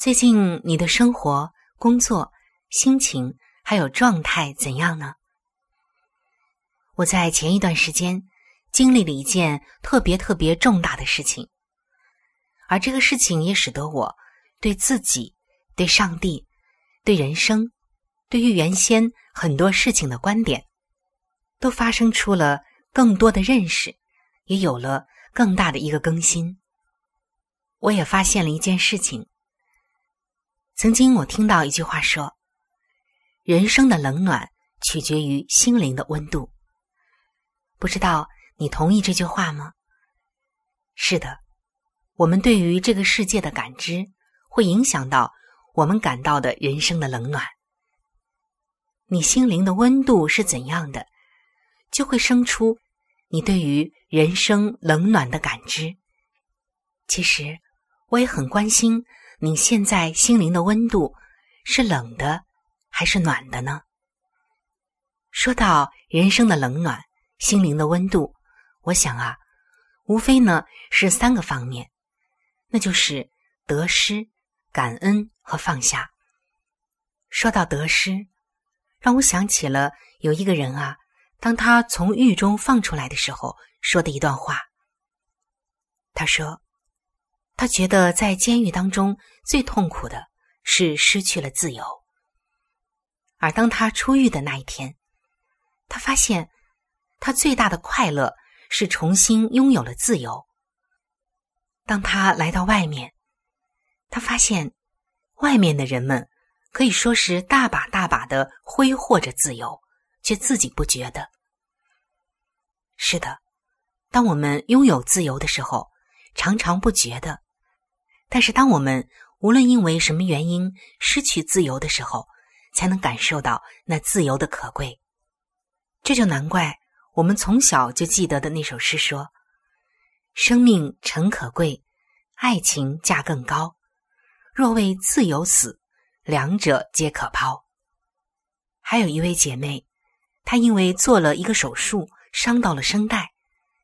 最近你的生活、工作、心情还有状态怎样呢？我在前一段时间经历了一件特别特别重大的事情，而这个事情也使得我对自己、对上帝。对人生，对于原先很多事情的观点，都发生出了更多的认识，也有了更大的一个更新。我也发现了一件事情。曾经我听到一句话说：“人生的冷暖取决于心灵的温度。”不知道你同意这句话吗？是的，我们对于这个世界的感知会影响到。我们感到的人生的冷暖，你心灵的温度是怎样的，就会生出你对于人生冷暖的感知。其实，我也很关心你现在心灵的温度是冷的还是暖的呢？说到人生的冷暖、心灵的温度，我想啊，无非呢是三个方面，那就是得失。感恩和放下。说到得失，让我想起了有一个人啊，当他从狱中放出来的时候说的一段话。他说：“他觉得在监狱当中最痛苦的是失去了自由，而当他出狱的那一天，他发现他最大的快乐是重新拥有了自由。当他来到外面。”他发现，外面的人们可以说是大把大把的挥霍着自由，却自己不觉得。是的，当我们拥有自由的时候，常常不觉得；但是当我们无论因为什么原因失去自由的时候，才能感受到那自由的可贵。这就难怪我们从小就记得的那首诗说：“生命诚可贵，爱情价更高。”若为自由死，两者皆可抛。还有一位姐妹，她因为做了一个手术，伤到了声带，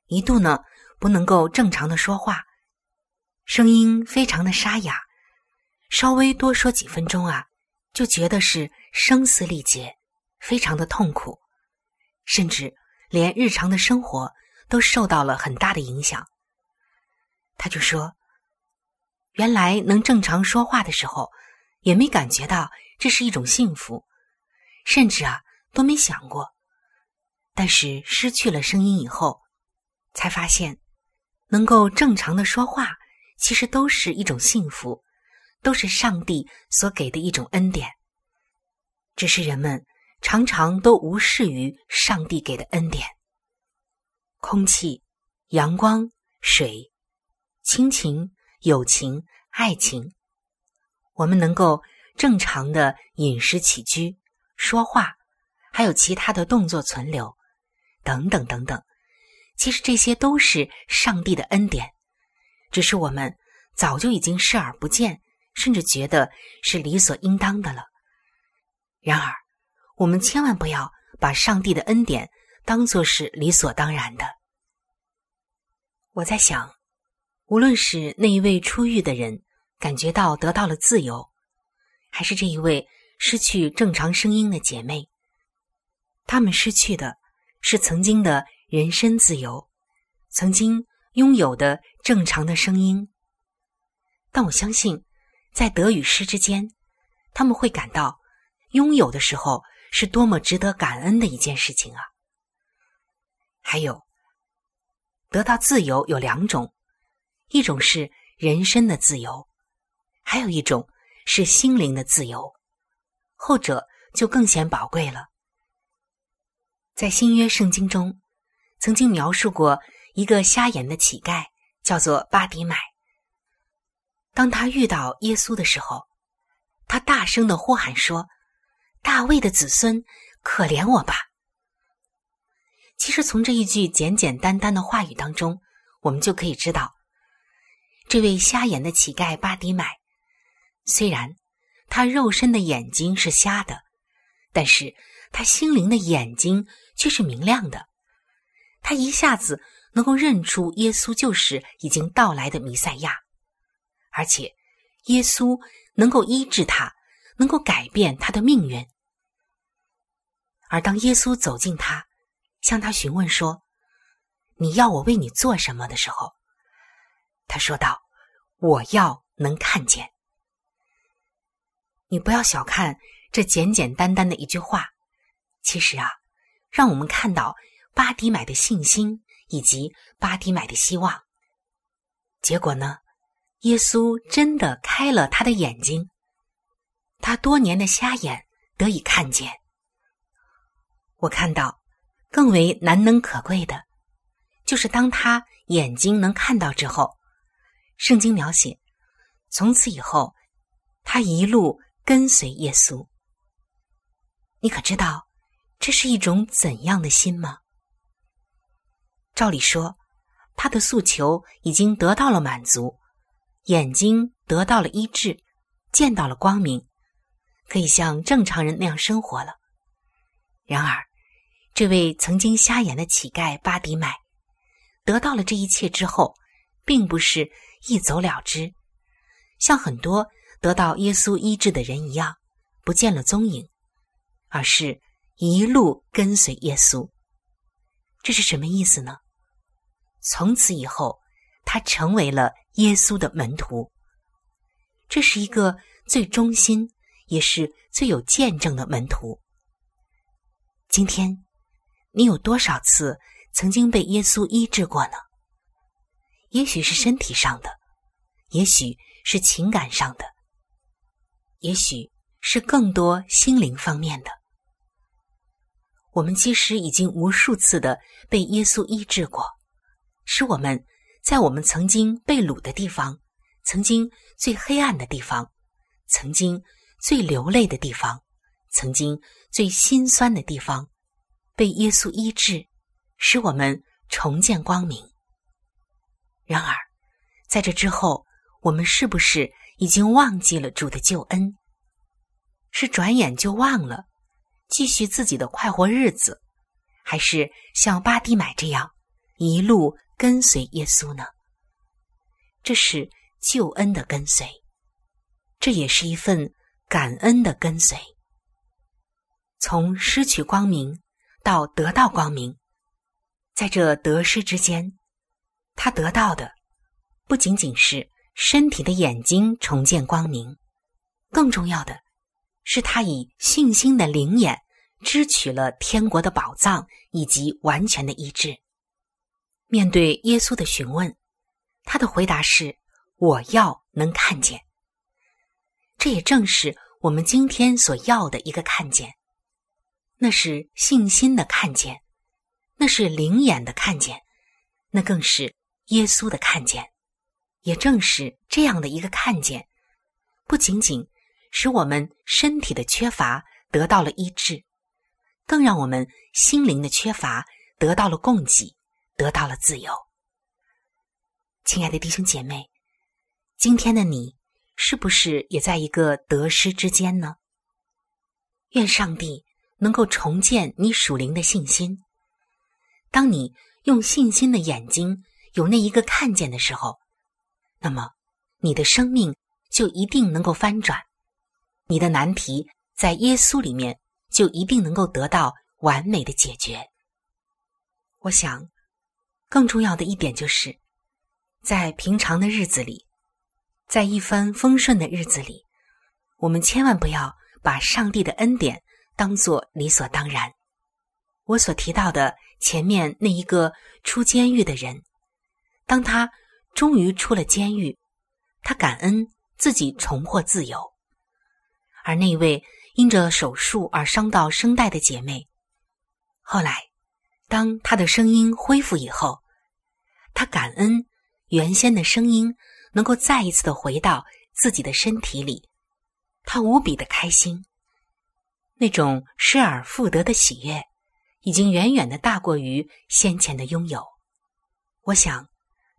一度呢不能够正常的说话，声音非常的沙哑，稍微多说几分钟啊，就觉得是声嘶力竭，非常的痛苦，甚至连日常的生活都受到了很大的影响。他就说。原来能正常说话的时候，也没感觉到这是一种幸福，甚至啊都没想过。但是失去了声音以后，才发现能够正常的说话，其实都是一种幸福，都是上帝所给的一种恩典。只是人们常常都无视于上帝给的恩典。空气、阳光、水、亲情。友情、爱情，我们能够正常的饮食起居、说话，还有其他的动作存留，等等等等。其实这些都是上帝的恩典，只是我们早就已经视而不见，甚至觉得是理所应当的了。然而，我们千万不要把上帝的恩典当作是理所当然的。我在想，无论是那一位出狱的人感觉到得到了自由，还是这一位失去正常声音的姐妹，他们失去的是曾经的人身自由，曾经拥有的正常的声音。但我相信，在得与失之间，他们会感到拥有的时候是多么值得感恩的一件事情啊！还有，得到自由有两种，一种是人身的自由，还有一种是心灵的自由，后者就更显宝贵了。在新约圣经中，曾经描述过一个瞎眼的乞丐，叫做巴迪买。当他遇到耶稣的时候，他大声的呼喊说：“大卫的子孙，可怜我吧！”其实，从这一句简简单单的话语当中，我们就可以知道，这位瞎眼的乞丐巴迪买，虽然他肉身的眼睛是瞎的，但是他心灵的眼睛却是明亮的。他一下子能够认出耶稣就是已经到来的弥赛亚。而且，耶稣能够医治他，能够改变他的命运。而当耶稣走近他，向他询问说：“你要我为你做什么？”的时候，他说道：“我要能看见。”你不要小看这简简单单的一句话，其实啊，让我们看到巴迪买的信心以及巴迪买的希望。结果呢？耶稣真的开了他的眼睛，他多年的瞎眼得以看见。我看到更为难能可贵的，就是当他眼睛能看到之后，圣经描写，从此以后，他一路跟随耶稣。你可知道这是一种怎样的心吗？照理说，他的诉求已经得到了满足。眼睛得到了医治，见到了光明，可以像正常人那样生活了。然而，这位曾经瞎眼的乞丐巴迪买，得到了这一切之后，并不是一走了之，像很多得到耶稣医治的人一样，不见了踪影，而是一路跟随耶稣。这是什么意思呢？从此以后，他成为了。耶稣的门徒，这是一个最忠心，也是最有见证的门徒。今天，你有多少次曾经被耶稣医治过呢？也许是身体上的，也许是情感上的，也许是更多心灵方面的。我们其实已经无数次的被耶稣医治过，使我们。在我们曾经被掳的地方，曾经最黑暗的地方，曾经最流泪的地方，曾经最心酸的地方，被耶稣医治，使我们重见光明。然而，在这之后，我们是不是已经忘记了主的救恩？是转眼就忘了，继续自己的快活日子，还是像巴蒂买这样一路？跟随耶稣呢？这是救恩的跟随，这也是一份感恩的跟随。从失去光明到得到光明，在这得失之间，他得到的不仅仅是身体的眼睛重见光明，更重要的是他以信心的灵眼支取了天国的宝藏以及完全的医治。面对耶稣的询问，他的回答是：“我要能看见。”这也正是我们今天所要的一个看见，那是信心的看见，那是灵眼的看见，那更是耶稣的看见。也正是这样的一个看见，不仅仅使我们身体的缺乏得到了医治，更让我们心灵的缺乏得到了供给。得到了自由，亲爱的弟兄姐妹，今天的你是不是也在一个得失之间呢？愿上帝能够重建你属灵的信心。当你用信心的眼睛有那一个看见的时候，那么你的生命就一定能够翻转，你的难题在耶稣里面就一定能够得到完美的解决。我想，更重要的一点就是，在平常的日子里，在一帆风顺的日子里，我们千万不要把上帝的恩典当作理所当然。我所提到的。前面那一个出监狱的人，当他终于出了监狱，他感恩自己重获自由；而那位因着手术而伤到声带的姐妹，后来当他的声音恢复以后，他感恩原先的声音能够再一次的回到自己的身体里，他无比的开心，那种失而复得的喜悦。已经远远的大过于先前的拥有。我想，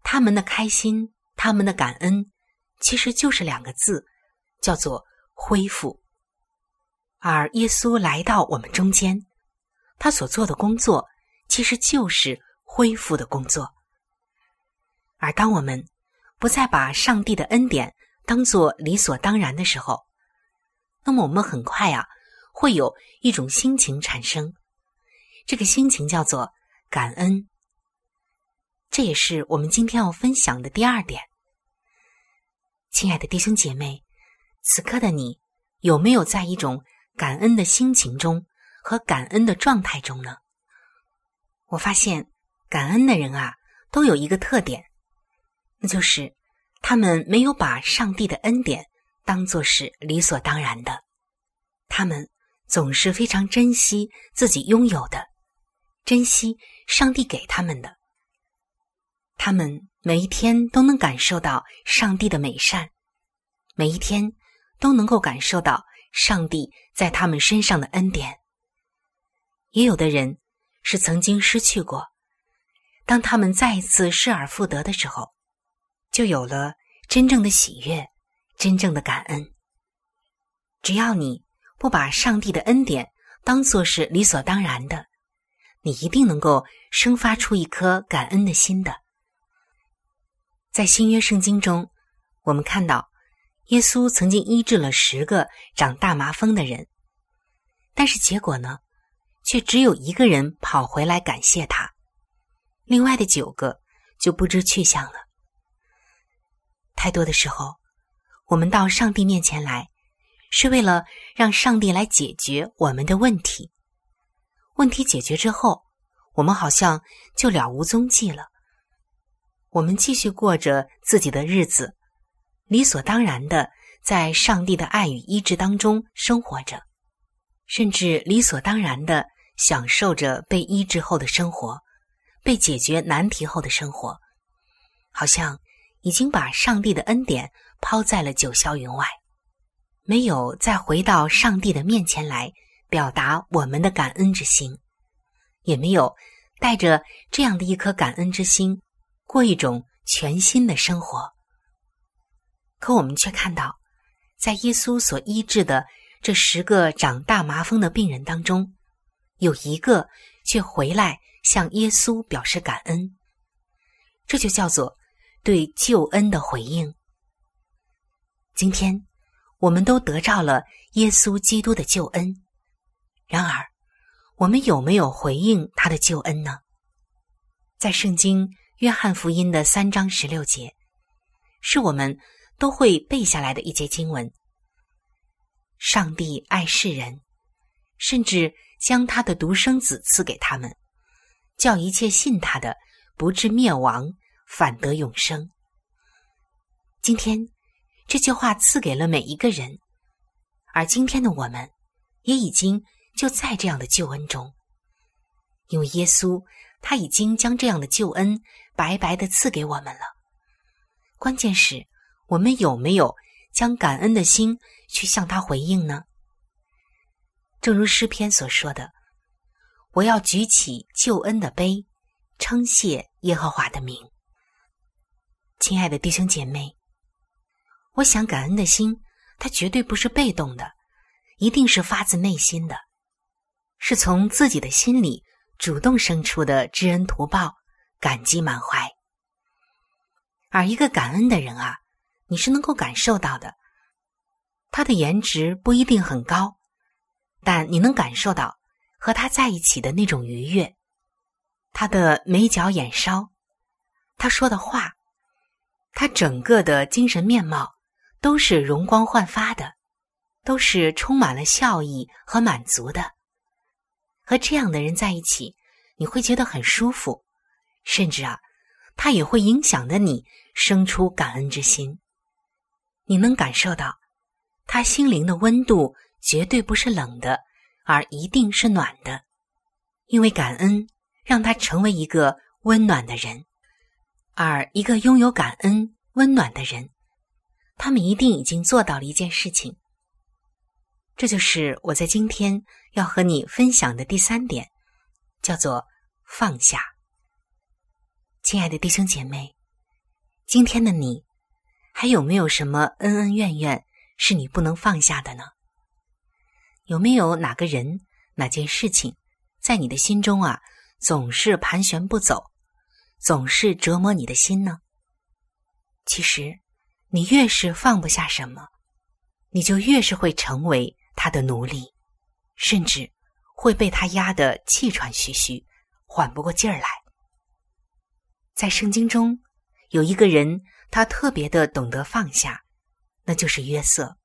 他们的开心，他们的感恩，其实就是两个字，叫做恢复。而耶稣来到我们中间，他所做的工作，其实就是恢复的工作。而当我们不再把上帝的恩典当做理所当然的时候，那么我们很快啊，会有一种心情产生。这个心情叫做感恩，这也是我们今天要分享的第二点。亲爱的弟兄姐妹，此刻的你有没有在一种感恩的心情中和感恩的状态中呢？我发现感恩的人啊，都有一个特点，那就是他们没有把上帝的恩典当作是理所当然的，他们总是非常珍惜自己拥有的。珍惜上帝给他们的，他们每一天都能感受到上帝的美善，每一天都能够感受到上帝在他们身上的恩典。也有的人是曾经失去过，当他们再一次失而复得的时候，就有了真正的喜悦，真正的感恩。只要你不把上帝的恩典当作是理所当然的。你一定能够生发出一颗感恩的心的。在新约圣经中，我们看到耶稣曾经医治了十个长大麻风的人，但是结果呢，却只有一个人跑回来感谢他，另外的九个就不知去向了。太多的时候，我们到上帝面前来，是为了让上帝来解决我们的问题。问题解决之后，我们好像就了无踪迹了。我们继续过着自己的日子，理所当然的在上帝的爱与医治当中生活着，甚至理所当然的享受着被医治后的生活，被解决难题后的生活，好像已经把上帝的恩典抛在了九霄云外，没有再回到上帝的面前来。表达我们的感恩之心，也没有带着这样的一颗感恩之心过一种全新的生活。可我们却看到，在耶稣所医治的这十个长大麻风的病人当中，有一个却回来向耶稣表示感恩。这就叫做对救恩的回应。今天，我们都得到了耶稣基督的救恩。然而，我们有没有回应他的救恩呢？在圣经约翰福音的三章十六节，是我们都会背下来的一节经文。上帝爱世人，甚至将他的独生子赐给他们，叫一切信他的不至灭亡，反得永生。今天这句话赐给了每一个人，而今天的我们也已经。就在这样的救恩中，因为耶稣他已经将这样的救恩白白的赐给我们了。关键是，我们有没有将感恩的心去向他回应呢？正如诗篇所说的：“我要举起救恩的杯，称谢耶和华的名。”亲爱的弟兄姐妹，我想感恩的心，它绝对不是被动的，一定是发自内心的，是从自己的心里主动生出的知恩图报、感激满怀。而一个感恩的人啊，你是能够感受到的。他的颜值不一定很高，但你能感受到和他在一起的那种愉悦。他的眉角眼梢，他说的话，他整个的精神面貌都是容光焕发的，都是充满了笑意和满足的。和这样的人在一起，你会觉得很舒服，甚至啊，他也会影响着你生出感恩之心。你能感受到。他心灵的温度绝对不是冷的，而一定是暖的，因为感恩让他成为一个温暖的人，而一个拥有感恩温暖的人，他们一定已经做到了一件事情。这就是我在今天要和你分享的第三点，叫做放下。亲爱的弟兄姐妹，今天的你还有没有什么恩恩怨怨？是你不能放下的呢？有没有哪个人、哪件事情，在你的心中啊，总是盘旋不走，总是折磨你的心呢？其实，你越是放不下什么，你就越是会成为他的奴隶，甚至会被他压得气喘吁吁，缓不过劲儿来。在圣经中，有一个人，他特别的懂得放下。那就是约瑟。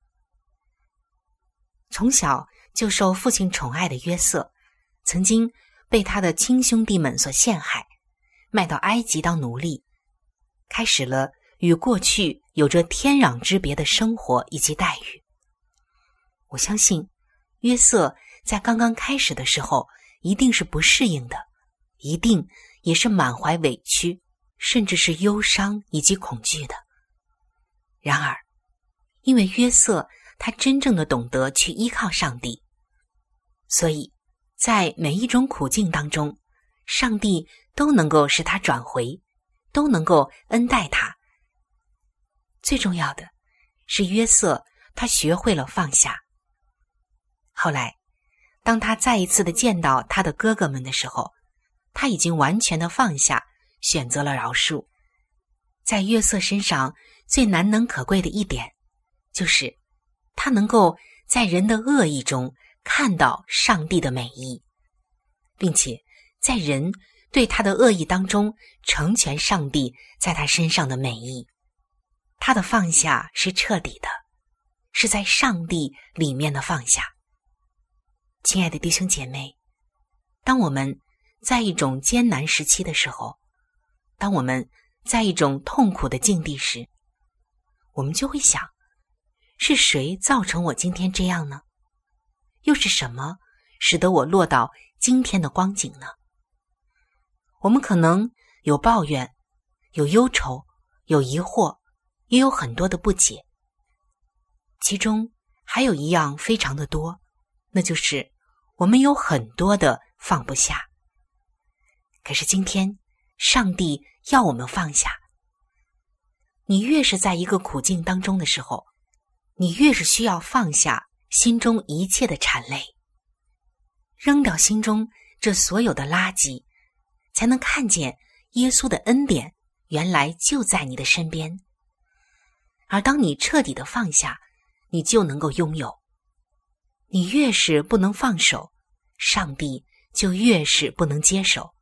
从小就受父亲宠爱的约瑟，曾经被他的亲兄弟们所陷害，卖到埃及当奴隶，开始了与过去有着天壤之别的生活以及待遇。我相信，约瑟在刚刚开始的时候一定是不适应的，一定也是满怀委屈，甚至是忧伤以及恐惧的。然而，因为约瑟他真正的懂得去依靠上帝，所以在每一种苦境当中，上帝都能够使他转回，都能够恩待他。最重要的是约瑟他学会了放下。后来，当他再一次的见到他的哥哥们的时候，他已经完全的放下，选择了饶恕。在约瑟身上最难能可贵的一点。就是，他能够在人的恶意中看到上帝的美意，并且在人对他的恶意当中成全上帝在他身上的美意。他的放下是彻底的，是在上帝里面的放下。亲爱的弟兄姐妹，当我们在一种艰难时期的时候，当我们在一种痛苦的境地时，我们就会想。是谁造成我今天这样呢？又是什么使得我落到今天的光景呢？我们可能有抱怨，有忧愁，有疑惑，也有很多的不解。其中还有一样非常的多，那就是我们有很多的放不下。可是今天，上帝要我们放下。你越是在一个苦境当中的时候。你越是需要放下心中一切的缠累，扔掉心中这所有的垃圾，才能看见耶稣的恩典原来就在你的身边。而当你彻底的放下，你就能够拥有。你越是不能放手，上帝就越是不能接手。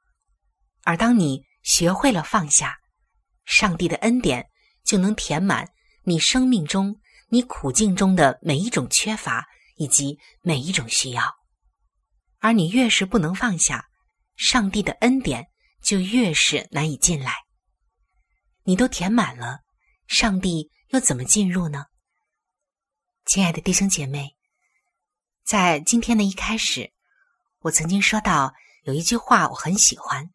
而当你学会了放下，上帝的恩典就能填满你生命中。你苦境中的每一种缺乏，以及每一种需要，而你越是不能放下，上帝的恩典就越是难以进来。你都填满了，上帝又怎么进入呢？亲爱的弟兄姐妹，在今天的一开始，我曾经说到有一句话我很喜欢，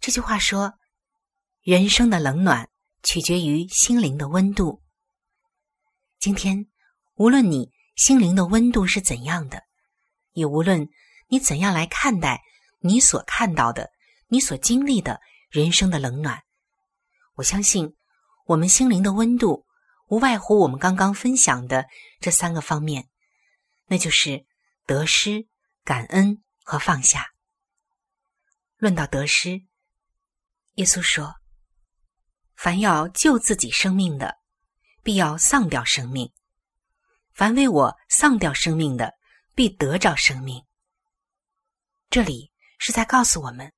这句话说：“人生的冷暖取决于心灵的温度。”今天，无论你心灵的温度是怎样的，也无论你怎样来看待你所看到的、你所经历的人生的冷暖，我相信，我们心灵的温度无外乎我们刚刚分享的这三个方面，那就是得失、感恩和放下。论到得失，耶稣说：“凡要救自己生命的，必要丧掉生命；凡为我丧掉生命的，必得着生命。”这里是在告诉我们，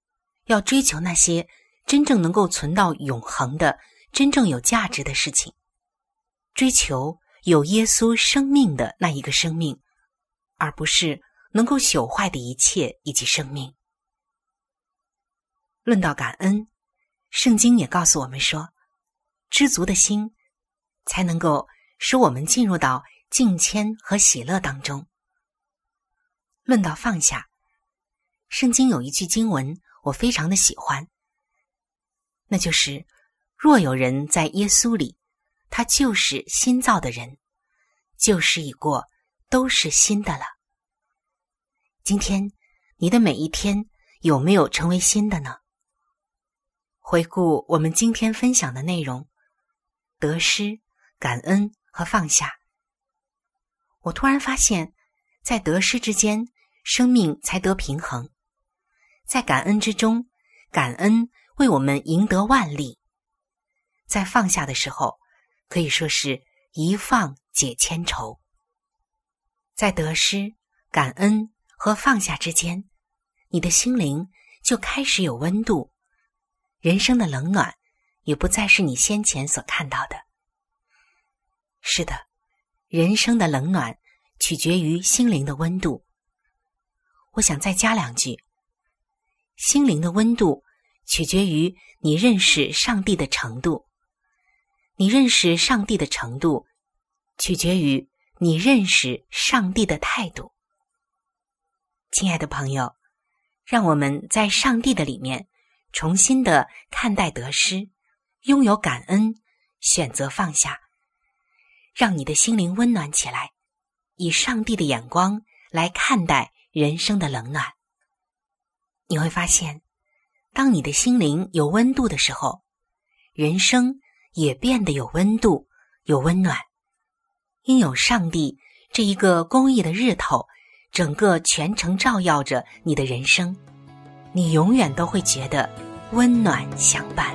要追求那些真正能够存到永恒的、真正有价值的事情。追求有耶稣生命的那一个生命，而不是能够朽坏的一切以及生命。论到感恩，圣经也告诉我们说，知足的心才能够使我们进入到敬谦和喜乐当中。论到放下，圣经有一句经文我非常的喜欢，那就是若有人在耶稣里。他就是新造的人，旧事已过，都是新的了。今天你的每一天有没有成为新的呢？回顾我们今天分享的内容，得失、感恩和放下。我突然发现，在得失之间，生命才得平衡；在感恩之中，感恩为我们赢得万利；在放下的时候。可以说是一放解千愁，在得失、感恩和放下之间，你的心灵就开始有温度，人生的冷暖也不再是你先前所看到的。是的，人生的冷暖取决于心灵的温度。我想再加两句：心灵的温度取决于你认识上帝的程度。你认识上帝的程度，取决于你认识上帝的态度。亲爱的朋友，让我们在上帝的里面重新的看待得失，拥有感恩，选择放下，让你的心灵温暖起来，以上帝的眼光来看待人生的冷暖。你会发现，当你的心灵有温度的时候，人生。也变得有温度，有温暖。因有上帝这一个公益的日头，整个全程照耀着你的人生，你永远都会觉得温暖相伴。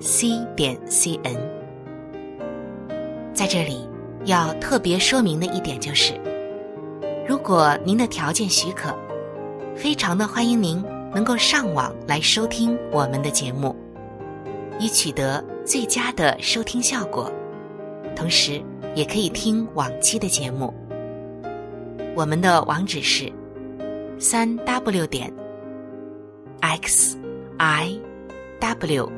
c 点 c n。在这里要特别说明的一点就是，如果您的条件许可，非常的欢迎您能够上网来收听我们的节目，以取得最佳的收听效果。同时，也可以听往期的节目。我们的网址是三 w 点 x i w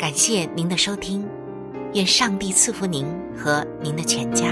感谢您的收听愿上帝赐福您和您的全家。